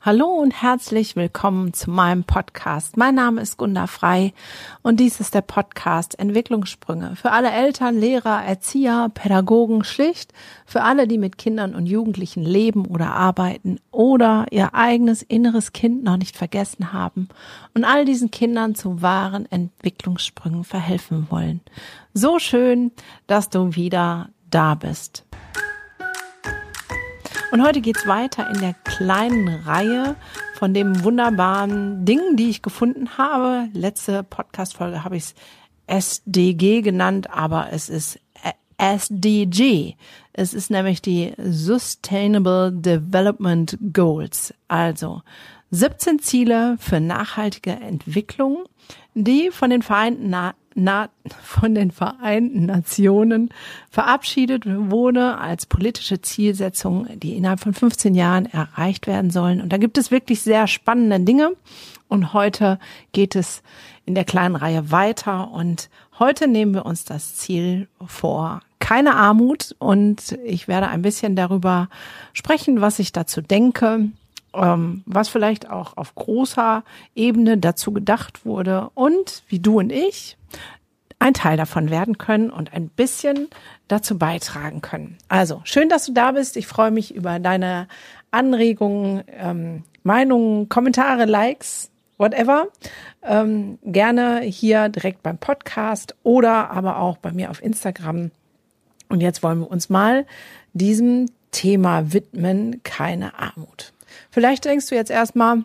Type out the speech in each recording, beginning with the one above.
Hallo und herzlich willkommen zu meinem Podcast. Mein Name ist Gunda Frei und dies ist der Podcast Entwicklungssprünge für alle Eltern, Lehrer, Erzieher, Pädagogen, schlicht für alle, die mit Kindern und Jugendlichen leben oder arbeiten oder ihr eigenes inneres Kind noch nicht vergessen haben und all diesen Kindern zu wahren Entwicklungssprüngen verhelfen wollen. So schön, dass du wieder da bist. Und heute geht's weiter in der kleinen Reihe von dem wunderbaren Dingen, die ich gefunden habe. Letzte Podcast-Folge habe ich es SDG genannt, aber es ist SDG. Es ist nämlich die Sustainable Development Goals. Also 17 Ziele für nachhaltige Entwicklung, die von den Vereinten Na von den Vereinten Nationen verabschiedet wurde als politische Zielsetzung, die innerhalb von 15 Jahren erreicht werden sollen. Und da gibt es wirklich sehr spannende Dinge. Und heute geht es in der kleinen Reihe weiter. Und heute nehmen wir uns das Ziel vor, keine Armut. Und ich werde ein bisschen darüber sprechen, was ich dazu denke, ähm, was vielleicht auch auf großer Ebene dazu gedacht wurde und wie du und ich ein Teil davon werden können und ein bisschen dazu beitragen können. Also schön, dass du da bist. Ich freue mich über deine Anregungen, ähm, Meinungen, Kommentare, Likes, whatever. Ähm, gerne hier direkt beim Podcast oder aber auch bei mir auf Instagram. Und jetzt wollen wir uns mal diesem Thema widmen, keine Armut. Vielleicht denkst du jetzt erstmal,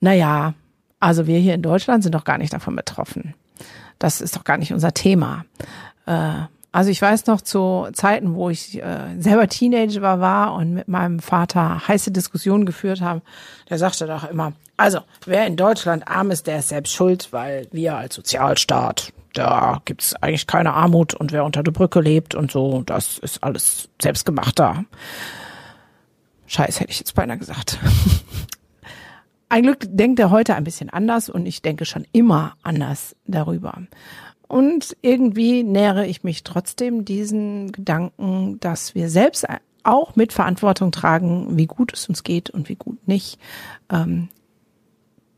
na ja, also wir hier in Deutschland sind doch gar nicht davon betroffen. Das ist doch gar nicht unser Thema. Äh, also ich weiß noch zu Zeiten, wo ich äh, selber Teenager war, und mit meinem Vater heiße Diskussionen geführt haben, der sagte doch immer, also wer in Deutschland arm ist, der ist selbst schuld, weil wir als Sozialstaat, da gibt's eigentlich keine Armut und wer unter der Brücke lebt und so, das ist alles selbstgemachter. Scheiß hätte ich jetzt beinahe gesagt. Ein Glück denkt er heute ein bisschen anders und ich denke schon immer anders darüber. Und irgendwie nähere ich mich trotzdem diesen Gedanken, dass wir selbst auch mit Verantwortung tragen, wie gut es uns geht und wie gut nicht, ähm,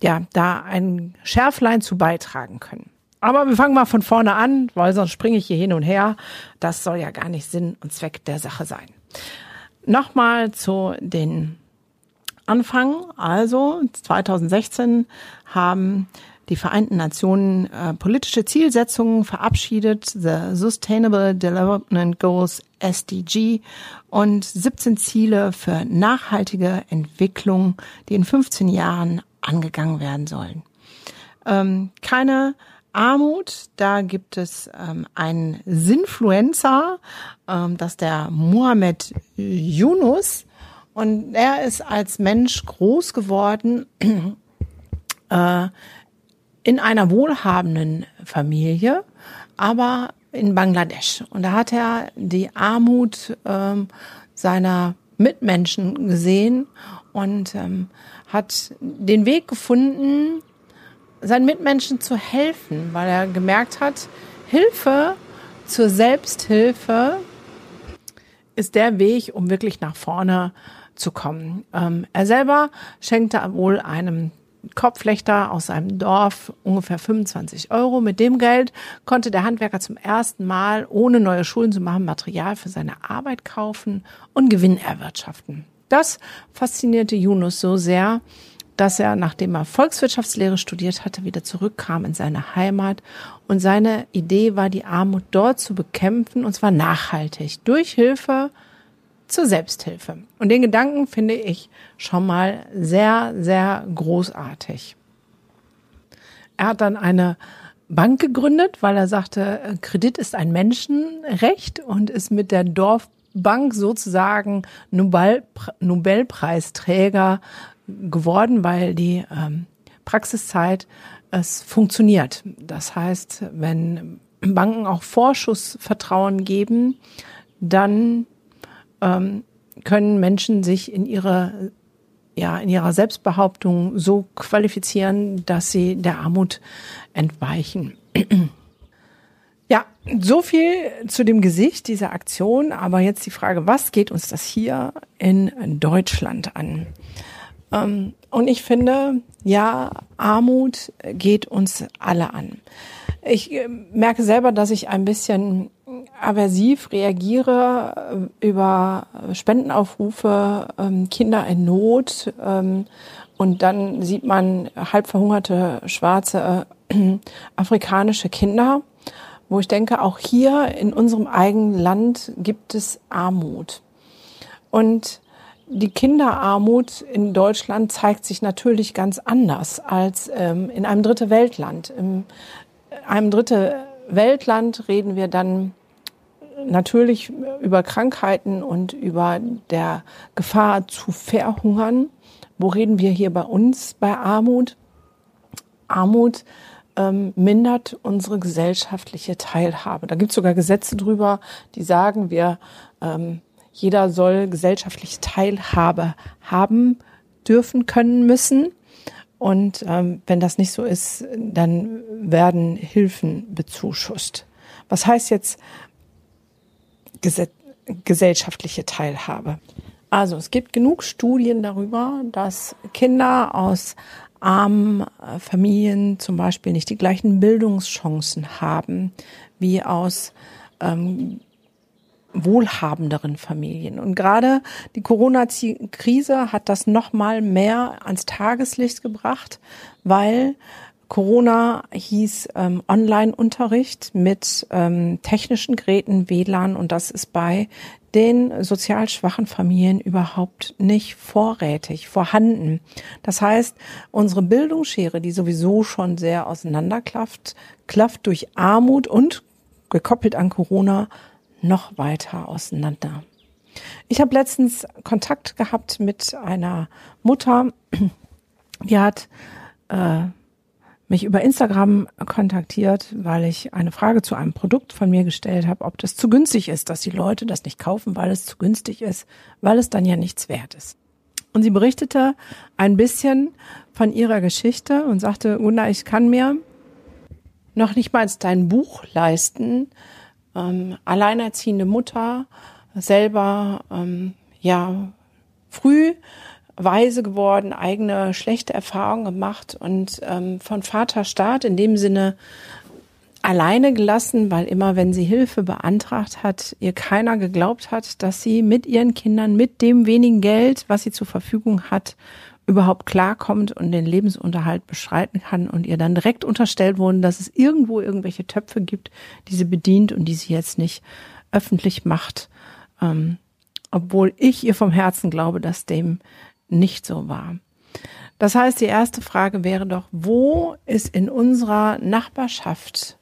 ja, da ein Schärflein zu beitragen können. Aber wir fangen mal von vorne an, weil sonst springe ich hier hin und her. Das soll ja gar nicht Sinn und Zweck der Sache sein. Nochmal zu den Anfang. Also 2016 haben die Vereinten Nationen äh, politische Zielsetzungen verabschiedet, the Sustainable Development Goals SDG und 17 Ziele für nachhaltige Entwicklung, die in 15 Jahren angegangen werden sollen. Ähm, keine Armut, da gibt es ähm, einen Sinfluencer, ähm, das ist der Mohammed Yunus. Und er ist als Mensch groß geworden äh, in einer wohlhabenden Familie, aber in Bangladesch. Und da hat er die Armut ähm, seiner Mitmenschen gesehen und ähm, hat den Weg gefunden, seinen Mitmenschen zu helfen, weil er gemerkt hat, Hilfe zur Selbsthilfe ist der Weg, um wirklich nach vorne zu kommen. Ähm, er selber schenkte wohl einem Kopflechter aus seinem Dorf ungefähr 25 Euro. Mit dem Geld konnte der Handwerker zum ersten Mal, ohne neue Schulden zu machen, Material für seine Arbeit kaufen und Gewinn erwirtschaften. Das faszinierte Yunus so sehr, dass er, nachdem er Volkswirtschaftslehre studiert hatte, wieder zurückkam in seine Heimat. Und seine Idee war, die Armut dort zu bekämpfen, und zwar nachhaltig, durch Hilfe zur Selbsthilfe. Und den Gedanken finde ich schon mal sehr, sehr großartig. Er hat dann eine Bank gegründet, weil er sagte, Kredit ist ein Menschenrecht und ist mit der Dorfbank sozusagen Nobel, Nobelpreisträger geworden, weil die ähm, Praxiszeit es funktioniert. Das heißt, wenn Banken auch Vorschussvertrauen geben, dann ähm, können Menschen sich in ihre ja, in ihrer Selbstbehauptung so qualifizieren, dass sie der Armut entweichen. Ja, so viel zu dem Gesicht dieser Aktion. Aber jetzt die Frage, was geht uns das hier in Deutschland an? Ähm, und ich finde, ja, Armut geht uns alle an. Ich äh, merke selber, dass ich ein bisschen aversiv reagiere äh, über Spendenaufrufe, ähm, Kinder in Not. Ähm, und dann sieht man halb verhungerte schwarze äh, afrikanische Kinder, wo ich denke, auch hier in unserem eigenen Land gibt es Armut. Und die Kinderarmut in Deutschland zeigt sich natürlich ganz anders als ähm, in einem dritte Weltland. In einem dritte Weltland reden wir dann natürlich über Krankheiten und über der Gefahr zu verhungern. Wo reden wir hier bei uns bei Armut? Armut ähm, mindert unsere gesellschaftliche Teilhabe. Da gibt es sogar Gesetze drüber, die sagen, wir ähm, jeder soll gesellschaftliche Teilhabe haben dürfen, können, müssen. Und ähm, wenn das nicht so ist, dann werden Hilfen bezuschusst. Was heißt jetzt gesellschaftliche Teilhabe. Also es gibt genug Studien darüber, dass Kinder aus armen äh, Familien zum Beispiel nicht die gleichen Bildungschancen haben wie aus ähm, wohlhabenderen Familien. Und gerade die Corona-Krise hat das noch mal mehr ans Tageslicht gebracht, weil Corona hieß ähm, Online-Unterricht mit ähm, technischen Geräten, WLAN und das ist bei den sozial schwachen Familien überhaupt nicht vorrätig vorhanden. Das heißt, unsere Bildungsschere, die sowieso schon sehr auseinanderklafft, klafft durch Armut und gekoppelt an Corona noch weiter auseinander. Ich habe letztens Kontakt gehabt mit einer Mutter, die hat äh, mich über Instagram kontaktiert, weil ich eine Frage zu einem Produkt von mir gestellt habe, ob das zu günstig ist, dass die Leute das nicht kaufen, weil es zu günstig ist, weil es dann ja nichts wert ist. Und sie berichtete ein bisschen von ihrer Geschichte und sagte, Gunnar, ich kann mir noch nicht mal dein Buch leisten, ähm, alleinerziehende Mutter, selber ähm, ja früh weise geworden, eigene schlechte Erfahrungen gemacht und ähm, von Vaterstaat in dem Sinne alleine gelassen, weil immer, wenn sie Hilfe beantragt hat, ihr keiner geglaubt hat, dass sie mit ihren Kindern, mit dem wenigen Geld, was sie zur Verfügung hat, überhaupt klarkommt und den Lebensunterhalt beschreiten kann und ihr dann direkt unterstellt wurden, dass es irgendwo irgendwelche Töpfe gibt, die sie bedient und die sie jetzt nicht öffentlich macht. Ähm, obwohl ich ihr vom Herzen glaube, dass dem nicht so war. Das heißt, die erste Frage wäre doch, wo ist in unserer Nachbarschaft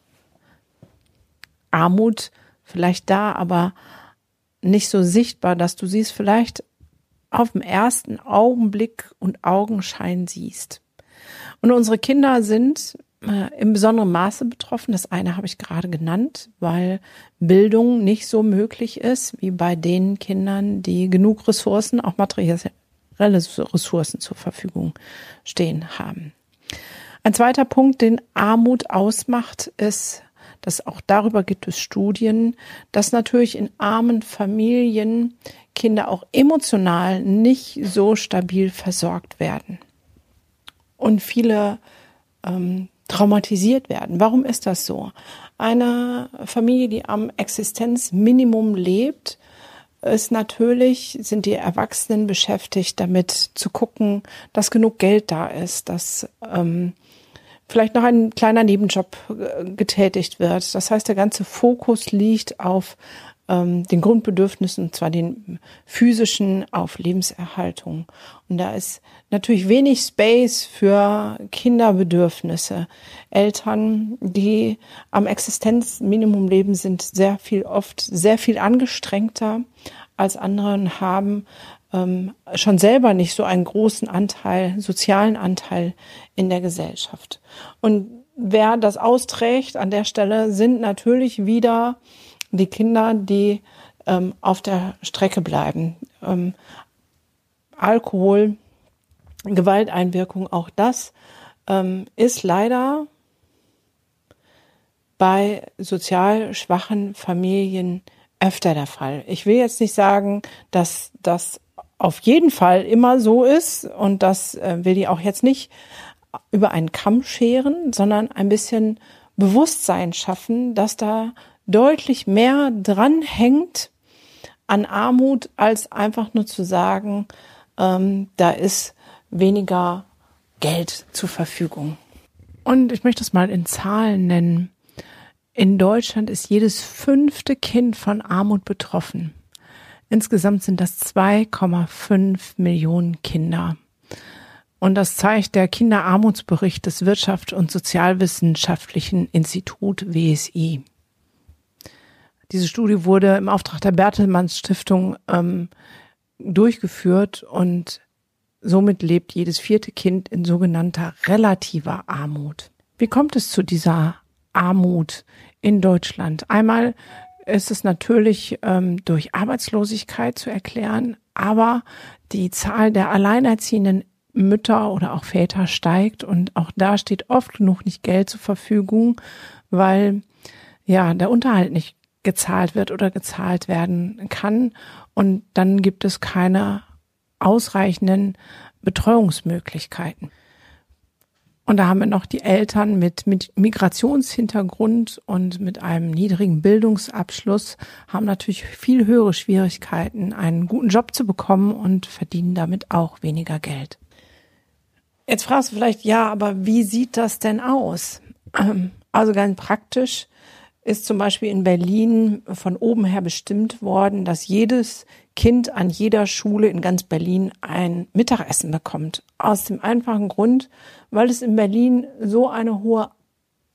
Armut vielleicht da, aber nicht so sichtbar, dass du siehst, vielleicht auf dem ersten Augenblick und Augenschein siehst. Und unsere Kinder sind äh, im besonderen Maße betroffen. Das eine habe ich gerade genannt, weil Bildung nicht so möglich ist wie bei den Kindern, die genug Ressourcen, auch materielle Ressourcen zur Verfügung stehen haben. Ein zweiter Punkt, den Armut ausmacht, ist, dass auch darüber gibt es Studien, dass natürlich in armen Familien Kinder auch emotional nicht so stabil versorgt werden und viele ähm, traumatisiert werden. Warum ist das so? Eine Familie, die am Existenzminimum lebt, ist natürlich, sind die Erwachsenen beschäftigt, damit zu gucken, dass genug Geld da ist, dass ähm, vielleicht noch ein kleiner Nebenjob äh, getätigt wird. Das heißt, der ganze Fokus liegt auf ähm, den Grundbedürfnissen, und zwar den physischen, auf Lebenserhaltung. Und da ist natürlich wenig Space für Kinderbedürfnisse. Eltern, die am Existenzminimum leben, sind sehr viel oft sehr viel angestrengter als andere und haben ähm, schon selber nicht so einen großen Anteil, sozialen Anteil in der Gesellschaft. Und wer das austrägt an der Stelle, sind natürlich wieder die Kinder, die ähm, auf der Strecke bleiben. Ähm, Alkohol, Gewalteinwirkung, auch das ähm, ist leider bei sozial schwachen Familien öfter der Fall. Ich will jetzt nicht sagen, dass das auf jeden Fall immer so ist und das äh, will die auch jetzt nicht über einen Kamm scheren, sondern ein bisschen Bewusstsein schaffen, dass da deutlich mehr dran hängt an Armut, als einfach nur zu sagen, ähm, da ist weniger Geld zur Verfügung. Und ich möchte es mal in Zahlen nennen. In Deutschland ist jedes fünfte Kind von Armut betroffen. Insgesamt sind das 2,5 Millionen Kinder. Und das zeigt der Kinderarmutsbericht des Wirtschafts- und Sozialwissenschaftlichen Institut WSI. Diese Studie wurde im Auftrag der Bertelmanns Stiftung ähm, durchgeführt und somit lebt jedes vierte Kind in sogenannter relativer Armut. Wie kommt es zu dieser Armut in Deutschland? Einmal ist es natürlich ähm, durch Arbeitslosigkeit zu erklären, aber die Zahl der alleinerziehenden Mütter oder auch Väter steigt und auch da steht oft genug nicht Geld zur Verfügung, weil ja der Unterhalt nicht gezahlt wird oder gezahlt werden kann und dann gibt es keine ausreichenden Betreuungsmöglichkeiten. Und da haben wir noch die Eltern mit, mit Migrationshintergrund und mit einem niedrigen Bildungsabschluss haben natürlich viel höhere Schwierigkeiten, einen guten Job zu bekommen und verdienen damit auch weniger Geld. Jetzt fragst du vielleicht, ja, aber wie sieht das denn aus? Ähm, also ganz praktisch ist zum Beispiel in Berlin von oben her bestimmt worden, dass jedes Kind an jeder Schule in ganz Berlin ein Mittagessen bekommt. Aus dem einfachen Grund, weil es in Berlin so eine hohe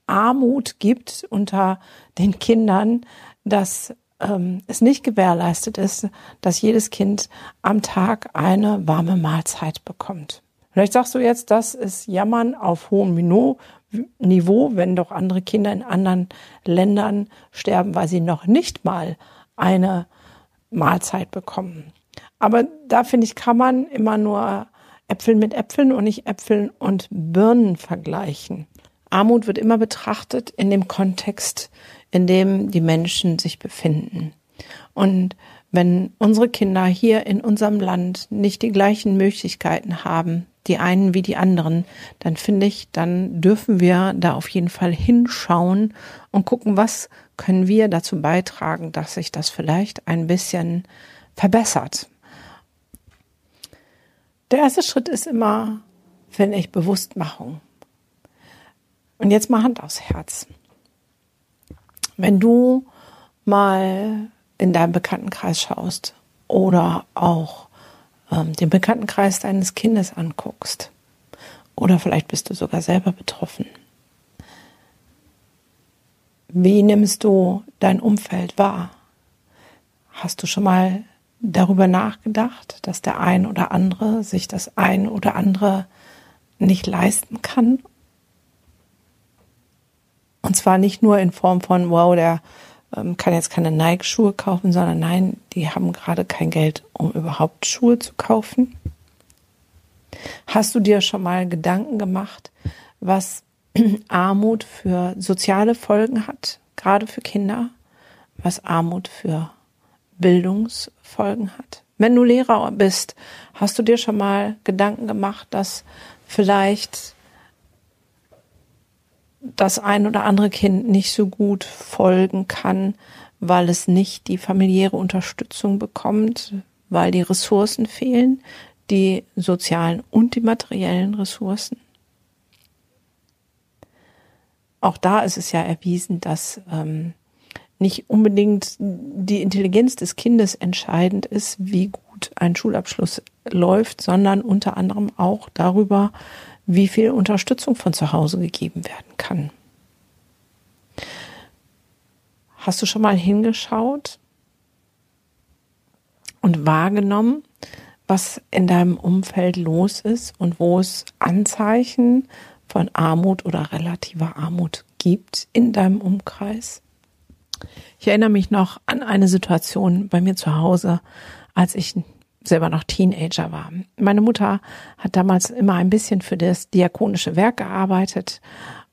Armut gibt unter den Kindern, dass ähm, es nicht gewährleistet ist, dass jedes Kind am Tag eine warme Mahlzeit bekommt. Vielleicht sagst du jetzt, das ist Jammern auf hohem Niveau, wenn doch andere Kinder in anderen Ländern sterben, weil sie noch nicht mal eine Mahlzeit bekommen. Aber da finde ich, kann man immer nur Äpfel mit Äpfeln und nicht Äpfeln und Birnen vergleichen. Armut wird immer betrachtet in dem Kontext, in dem die Menschen sich befinden. Und wenn unsere Kinder hier in unserem Land nicht die gleichen Möglichkeiten haben, die einen wie die anderen, dann finde ich, dann dürfen wir da auf jeden Fall hinschauen und gucken, was können wir dazu beitragen, dass sich das vielleicht ein bisschen verbessert. Der erste Schritt ist immer, finde ich, Bewusstmachung. Und jetzt mal Hand aufs Herz. Wenn du mal in deinem Bekanntenkreis schaust oder auch ähm, den Bekanntenkreis deines Kindes anguckst, oder vielleicht bist du sogar selber betroffen, wie nimmst du dein Umfeld wahr? Hast du schon mal darüber nachgedacht, dass der ein oder andere sich das ein oder andere nicht leisten kann? Und zwar nicht nur in Form von, wow, der kann jetzt keine Nike-Schuhe kaufen, sondern nein, die haben gerade kein Geld, um überhaupt Schuhe zu kaufen. Hast du dir schon mal Gedanken gemacht, was Armut für soziale Folgen hat, gerade für Kinder, was Armut für Bildungsfolgen hat. Wenn du Lehrer bist, hast du dir schon mal Gedanken gemacht, dass vielleicht das ein oder andere Kind nicht so gut folgen kann, weil es nicht die familiäre Unterstützung bekommt, weil die Ressourcen fehlen, die sozialen und die materiellen Ressourcen. Auch da ist es ja erwiesen, dass ähm, nicht unbedingt die Intelligenz des Kindes entscheidend ist, wie gut ein Schulabschluss läuft, sondern unter anderem auch darüber, wie viel Unterstützung von zu Hause gegeben werden kann. Hast du schon mal hingeschaut und wahrgenommen, was in deinem Umfeld los ist und wo es Anzeichen von Armut oder relativer Armut gibt in deinem Umkreis? Ich erinnere mich noch an eine Situation bei mir zu Hause, als ich selber noch Teenager war. Meine Mutter hat damals immer ein bisschen für das diakonische Werk gearbeitet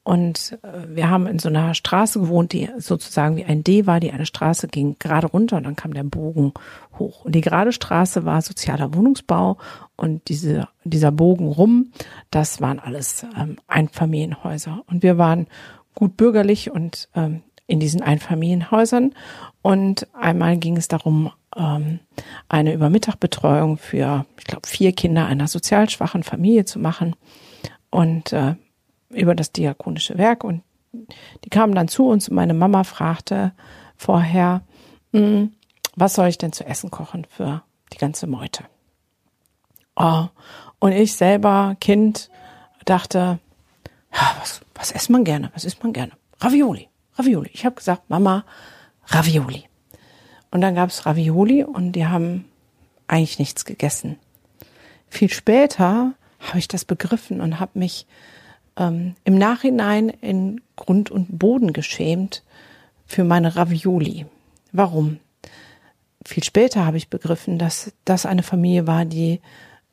Und äh, wir haben in so einer Straße gewohnt, die sozusagen wie ein D war, die eine Straße ging gerade runter und dann kam der Bogen hoch. Und die gerade Straße war sozialer Wohnungsbau und diese, dieser Bogen rum, das waren alles ähm, Einfamilienhäuser. Und wir waren gut bürgerlich und ähm, in diesen Einfamilienhäusern. Und einmal ging es darum, ähm, eine Übermittagbetreuung für, ich glaube, vier Kinder einer sozial schwachen Familie zu machen. Und äh, über das diakonische Werk. Und die kamen dann zu uns und meine Mama fragte vorher, hm, was soll ich denn zu essen kochen für die ganze Meute? Oh, und ich selber, Kind, dachte, was, was isst man gerne? Was isst man gerne? Ravioli. Ravioli. Ich habe gesagt, Mama, Ravioli. Und dann gab's Ravioli und die haben eigentlich nichts gegessen. Viel später habe ich das begriffen und habe mich ähm, im Nachhinein in Grund und Boden geschämt für meine Ravioli. Warum? Viel später habe ich begriffen, dass das eine Familie war, die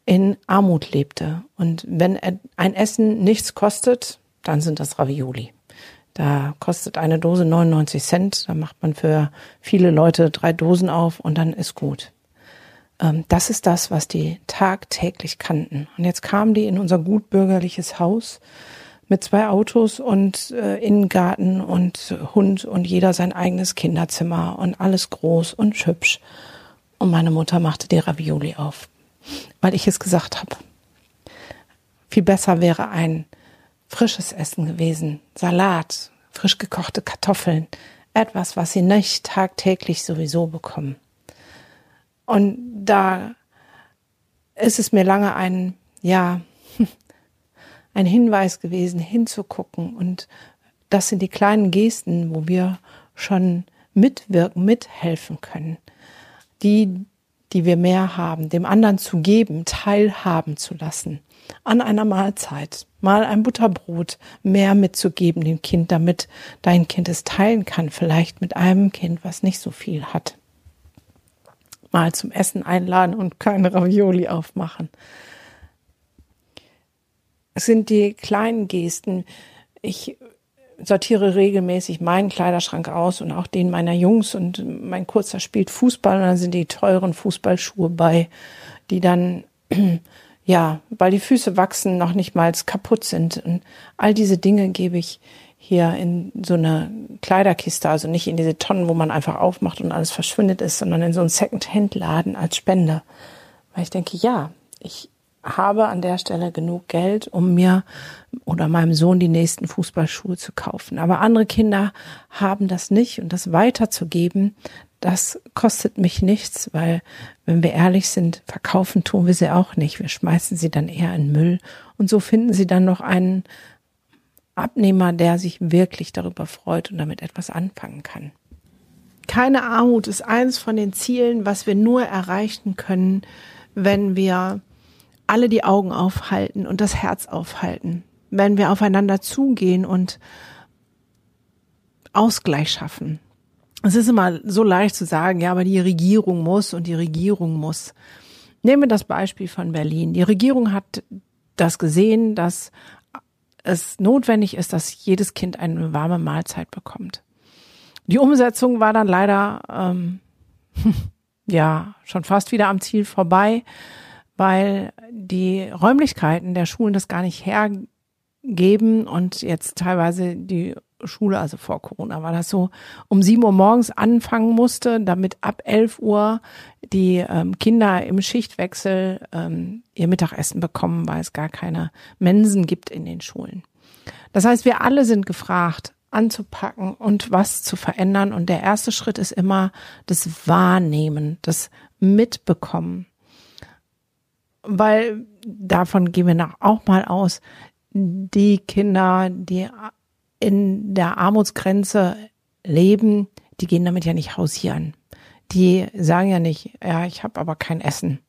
in Armut lebte. Und wenn ein Essen nichts kostet, dann sind das Ravioli. Da kostet eine Dose 99 Cent. Da macht man für viele Leute drei Dosen auf und dann ist gut. Ähm, das ist das, was die tagtäglich kannten. Und jetzt kamen die in unser gutbürgerliches Haus mit zwei Autos und äh, Innengarten und Hund und jeder sein eigenes Kinderzimmer und alles groß und hübsch. Und meine Mutter machte die Ravioli auf, weil ich es gesagt habe. Viel besser wäre ein frisches Essen gewesen, Salat, frisch gekochte Kartoffeln, etwas, was sie nicht tagtäglich sowieso bekommen. Und da ist es mir lange ein, ja, ein Hinweis gewesen, hinzugucken. Und das sind die kleinen Gesten, wo wir schon mitwirken, mithelfen können. Die, die wir mehr haben, dem anderen zu geben, teilhaben zu lassen. An einer Mahlzeit. Mal ein Butterbrot mehr mitzugeben dem Kind, damit dein Kind es teilen kann. Vielleicht mit einem Kind, was nicht so viel hat. Mal zum Essen einladen und keine Ravioli aufmachen. Es sind die kleinen Gesten. Ich sortiere regelmäßig meinen Kleiderschrank aus und auch den meiner Jungs und mein Kurzer spielt Fußball und dann sind die teuren Fußballschuhe bei, die dann ja, weil die Füße wachsen, noch nicht mal kaputt sind. Und all diese Dinge gebe ich hier in so eine Kleiderkiste, also nicht in diese Tonnen, wo man einfach aufmacht und alles verschwindet ist, sondern in so einen Second-Hand-Laden als Spende. Weil ich denke, ja, ich habe an der Stelle genug Geld, um mir oder meinem Sohn die nächsten Fußballschuhe zu kaufen. Aber andere Kinder haben das nicht und das weiterzugeben, das kostet mich nichts, weil, wenn wir ehrlich sind, verkaufen tun wir sie auch nicht. Wir schmeißen sie dann eher in Müll und so finden sie dann noch einen Abnehmer, der sich wirklich darüber freut und damit etwas anfangen kann. Keine Armut ist eines von den Zielen, was wir nur erreichen können, wenn wir alle die Augen aufhalten und das Herz aufhalten, wenn wir aufeinander zugehen und Ausgleich schaffen. Es ist immer so leicht zu sagen, ja, aber die Regierung muss und die Regierung muss. Nehmen wir das Beispiel von Berlin. Die Regierung hat das gesehen, dass es notwendig ist, dass jedes Kind eine warme Mahlzeit bekommt. Die Umsetzung war dann leider ähm, ja schon fast wieder am Ziel vorbei weil die Räumlichkeiten der Schulen das gar nicht hergeben und jetzt teilweise die Schule, also vor Corona war das so, um sieben Uhr morgens anfangen musste, damit ab elf Uhr die ähm, Kinder im Schichtwechsel ähm, ihr Mittagessen bekommen, weil es gar keine Mensen gibt in den Schulen. Das heißt, wir alle sind gefragt, anzupacken und was zu verändern. Und der erste Schritt ist immer das Wahrnehmen, das Mitbekommen weil davon gehen wir auch mal aus, die Kinder, die in der Armutsgrenze leben, die gehen damit ja nicht hausieren. Die sagen ja nicht, ja, ich habe aber kein Essen.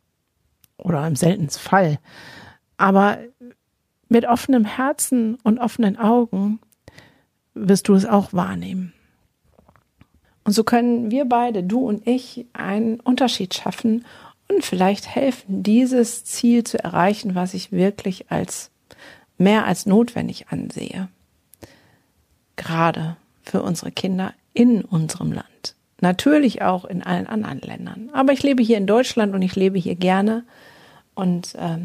Oder im seltensten Fall. Aber mit offenem Herzen und offenen Augen wirst du es auch wahrnehmen. Und so können wir beide, du und ich, einen Unterschied schaffen und vielleicht helfen, dieses Ziel zu erreichen, was ich wirklich als mehr als notwendig ansehe. Gerade für unsere Kinder in unserem Land. Natürlich auch in allen anderen Ländern. Aber ich lebe hier in Deutschland und ich lebe hier gerne und äh,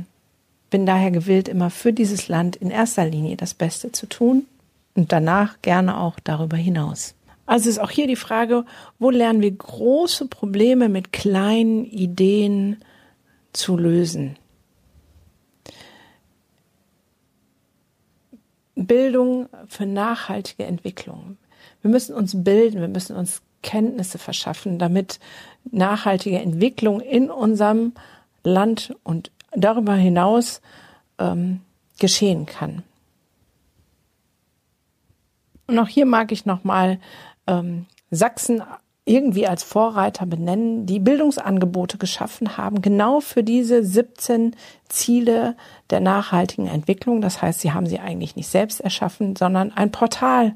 bin daher gewillt, immer für dieses Land in erster Linie das Beste zu tun und danach gerne auch darüber hinaus. Also ist auch hier die Frage, wo lernen wir große Probleme mit kleinen Ideen zu lösen? Bildung für nachhaltige Entwicklung. Wir müssen uns bilden, wir müssen uns Kenntnisse verschaffen, damit nachhaltige Entwicklung in unserem Land und darüber hinaus ähm, geschehen kann. Und auch hier mag ich nochmal ähm, Sachsen irgendwie als Vorreiter benennen, die Bildungsangebote geschaffen haben, genau für diese 17 Ziele der nachhaltigen Entwicklung. Das heißt, sie haben sie eigentlich nicht selbst erschaffen, sondern ein Portal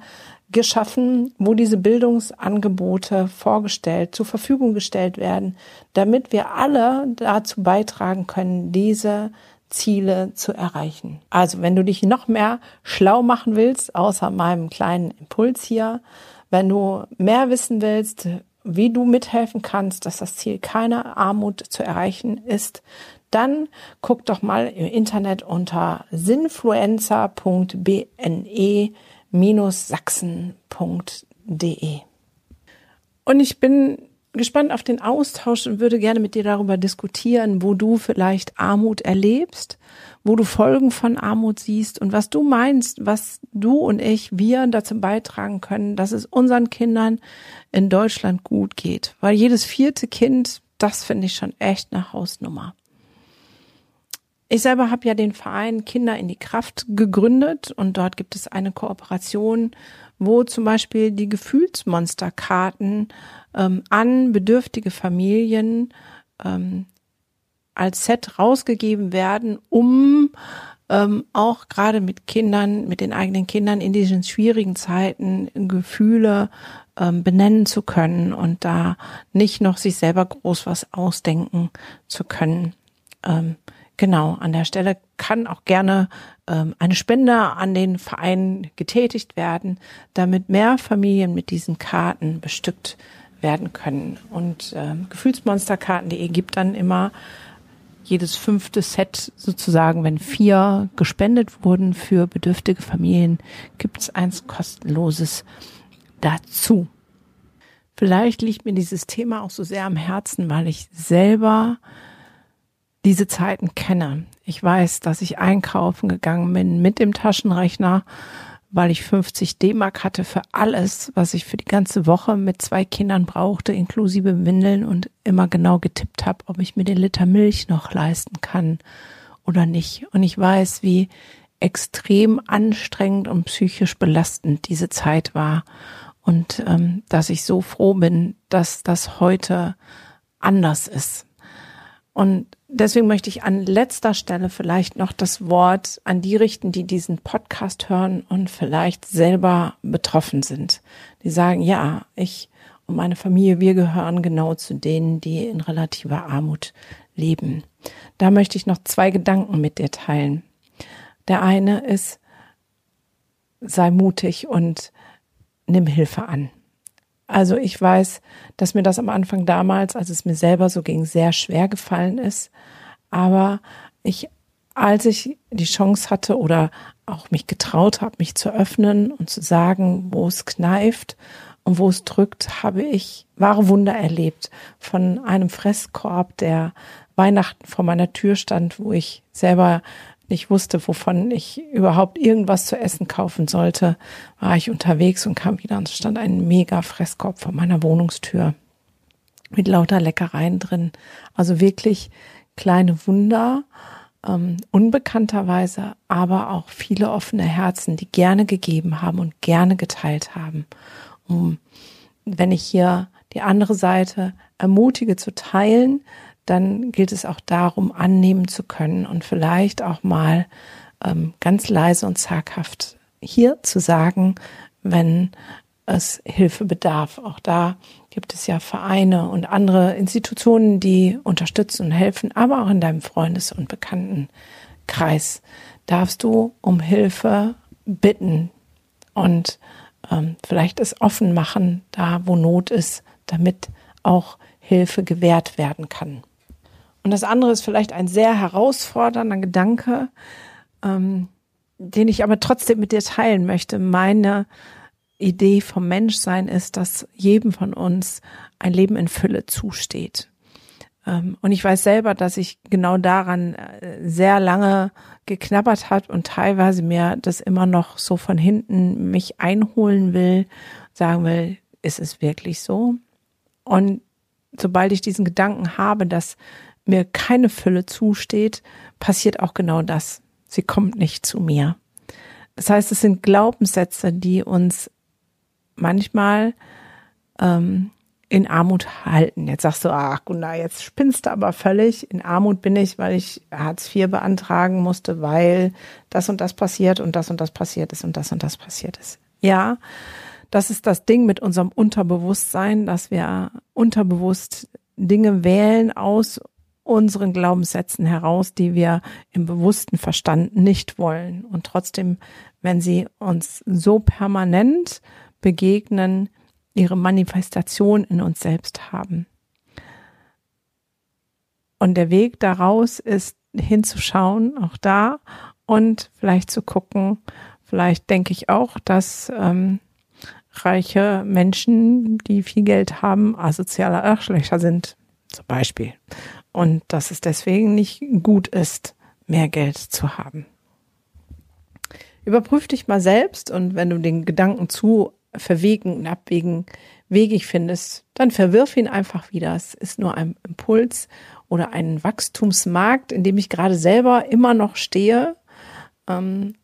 geschaffen, wo diese Bildungsangebote vorgestellt, zur Verfügung gestellt werden, damit wir alle dazu beitragen können, diese Ziele zu erreichen. Also, wenn du dich noch mehr schlau machen willst, außer meinem kleinen Impuls hier, wenn du mehr wissen willst, wie du mithelfen kannst, dass das Ziel keine Armut zu erreichen ist, dann guck doch mal im Internet unter sinfluencer.bne-sachsen.de. Und ich bin gespannt auf den Austausch und würde gerne mit dir darüber diskutieren, wo du vielleicht Armut erlebst, wo du Folgen von Armut siehst und was du meinst, was du und ich, wir dazu beitragen können, dass es unseren Kindern in Deutschland gut geht. Weil jedes vierte Kind, das finde ich schon echt eine Hausnummer. Ich selber habe ja den Verein Kinder in die Kraft gegründet und dort gibt es eine Kooperation, wo zum Beispiel die Gefühlsmonsterkarten ähm, an bedürftige Familien ähm, als Set rausgegeben werden, um ähm, auch gerade mit Kindern, mit den eigenen Kindern in diesen schwierigen Zeiten Gefühle ähm, benennen zu können und da nicht noch sich selber groß was ausdenken zu können. Ähm, genau, an der Stelle kann auch gerne ähm, eine Spende an den Verein getätigt werden, damit mehr Familien mit diesen Karten bestückt werden können. Und äh, Gefühlsmonsterkarten.de gibt dann immer jedes fünfte Set sozusagen, wenn vier gespendet wurden für bedürftige Familien, gibt es eins kostenloses dazu. Vielleicht liegt mir dieses Thema auch so sehr am Herzen, weil ich selber diese Zeiten kenne. Ich weiß, dass ich einkaufen gegangen bin mit dem Taschenrechner weil ich 50 D-Mark hatte für alles, was ich für die ganze Woche mit zwei Kindern brauchte, inklusive Windeln und immer genau getippt habe, ob ich mir den Liter Milch noch leisten kann oder nicht. Und ich weiß, wie extrem anstrengend und psychisch belastend diese Zeit war und ähm, dass ich so froh bin, dass das heute anders ist. Und deswegen möchte ich an letzter Stelle vielleicht noch das Wort an die richten, die diesen Podcast hören und vielleicht selber betroffen sind. Die sagen, ja, ich und meine Familie, wir gehören genau zu denen, die in relativer Armut leben. Da möchte ich noch zwei Gedanken mit dir teilen. Der eine ist, sei mutig und nimm Hilfe an. Also ich weiß, dass mir das am Anfang damals, als es mir selber so ging, sehr schwer gefallen ist. Aber ich, als ich die Chance hatte oder auch mich getraut habe, mich zu öffnen und zu sagen, wo es kneift und wo es drückt, habe ich wahre Wunder erlebt. Von einem Fresskorb, der Weihnachten vor meiner Tür stand, wo ich selber nicht wusste, wovon ich überhaupt irgendwas zu essen kaufen sollte, war ich unterwegs und kam wieder und stand ein mega Fresskorb vor meiner Wohnungstür mit lauter Leckereien drin. Also wirklich kleine Wunder, ähm, unbekannterweise, aber auch viele offene Herzen, die gerne gegeben haben und gerne geteilt haben. Um, wenn ich hier die andere Seite ermutige zu teilen, dann gilt es auch darum, annehmen zu können und vielleicht auch mal ähm, ganz leise und zaghaft hier zu sagen, wenn es Hilfe bedarf. Auch da gibt es ja Vereine und andere Institutionen, die unterstützen und helfen, aber auch in deinem Freundes- und Bekanntenkreis darfst du um Hilfe bitten und ähm, vielleicht es offen machen, da wo Not ist, damit auch Hilfe gewährt werden kann. Und das andere ist vielleicht ein sehr herausfordernder Gedanke, ähm, den ich aber trotzdem mit dir teilen möchte. Meine Idee vom Menschsein ist, dass jedem von uns ein Leben in Fülle zusteht. Ähm, und ich weiß selber, dass ich genau daran äh, sehr lange geknabbert hat und teilweise mir das immer noch so von hinten mich einholen will, sagen will, ist es wirklich so? Und sobald ich diesen Gedanken habe, dass mir keine Fülle zusteht, passiert auch genau das. Sie kommt nicht zu mir. Das heißt, es sind Glaubenssätze, die uns manchmal ähm, in Armut halten. Jetzt sagst du, ach Gunnar, jetzt spinnst du aber völlig. In Armut bin ich, weil ich Hartz IV beantragen musste, weil das und das passiert und das und das passiert ist und das und das passiert ist. Ja, das ist das Ding mit unserem Unterbewusstsein, dass wir unterbewusst Dinge wählen aus unseren Glaubenssätzen heraus, die wir im bewussten Verstand nicht wollen. Und trotzdem, wenn sie uns so permanent begegnen, ihre Manifestation in uns selbst haben. Und der Weg daraus ist hinzuschauen, auch da, und vielleicht zu gucken, vielleicht denke ich auch, dass ähm, reiche Menschen, die viel Geld haben, asozialer Arschlöcher sind, zum Beispiel. Und dass es deswegen nicht gut ist, mehr Geld zu haben. Überprüf dich mal selbst und wenn du den Gedanken zu verwegen und abwägen wegig findest, dann verwirf ihn einfach wieder. Es ist nur ein Impuls oder ein Wachstumsmarkt, in dem ich gerade selber immer noch stehe ähm,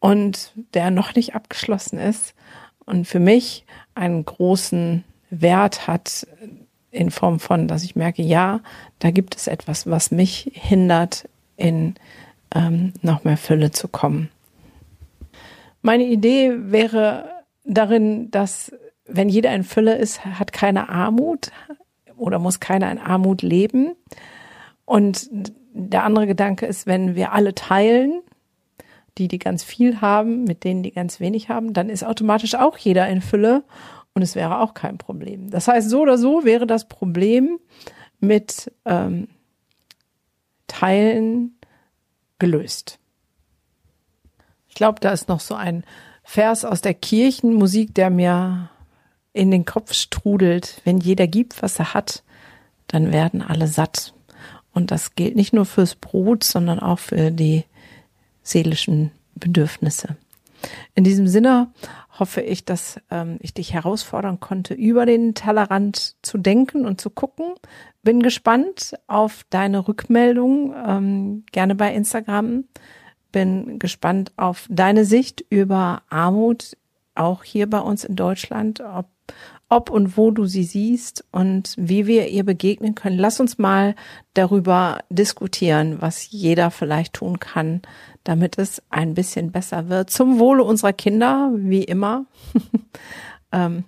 und der noch nicht abgeschlossen ist und für mich einen großen Wert hat in Form von, dass ich merke, ja, da gibt es etwas, was mich hindert, in ähm, noch mehr Fülle zu kommen. Meine Idee wäre darin, dass wenn jeder in Fülle ist, hat keine Armut oder muss keiner in Armut leben. Und der andere Gedanke ist, wenn wir alle teilen, die, die ganz viel haben, mit denen, die ganz wenig haben, dann ist automatisch auch jeder in Fülle und es wäre auch kein Problem. Das heißt, so oder so wäre das Problem mit ähm, Teilen gelöst. Ich glaube, da ist noch so ein Vers aus der Kirchenmusik, der mir in den Kopf strudelt. Wenn jeder gibt, was er hat, dann werden alle satt. Und das gilt nicht nur fürs Brot, sondern auch für die seelischen Bedürfnisse. In diesem Sinne hoffe ich, dass ähm, ich dich herausfordern konnte, über den Tellerrand zu denken und zu gucken. Bin gespannt auf deine Rückmeldung, ähm, gerne bei Instagram bin gespannt auf deine Sicht über Armut, auch hier bei uns in Deutschland, ob, ob und wo du sie siehst und wie wir ihr begegnen können. Lass uns mal darüber diskutieren, was jeder vielleicht tun kann, damit es ein bisschen besser wird. Zum Wohle unserer Kinder, wie immer. ähm,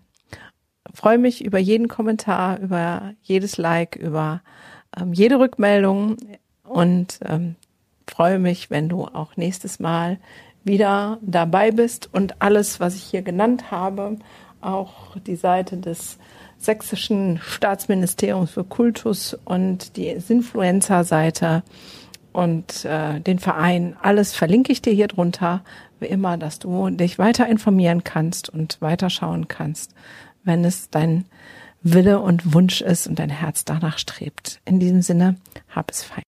freue mich über jeden Kommentar, über jedes Like, über ähm, jede Rückmeldung und ähm, freue mich, wenn du auch nächstes Mal wieder dabei bist und alles, was ich hier genannt habe, auch die Seite des sächsischen Staatsministeriums für Kultus und die Sinfluencer-Seite und äh, den Verein, alles verlinke ich dir hier drunter, wie immer, dass du dich weiter informieren kannst und weiterschauen kannst, wenn es dein Wille und Wunsch ist und dein Herz danach strebt. In diesem Sinne, hab es fein.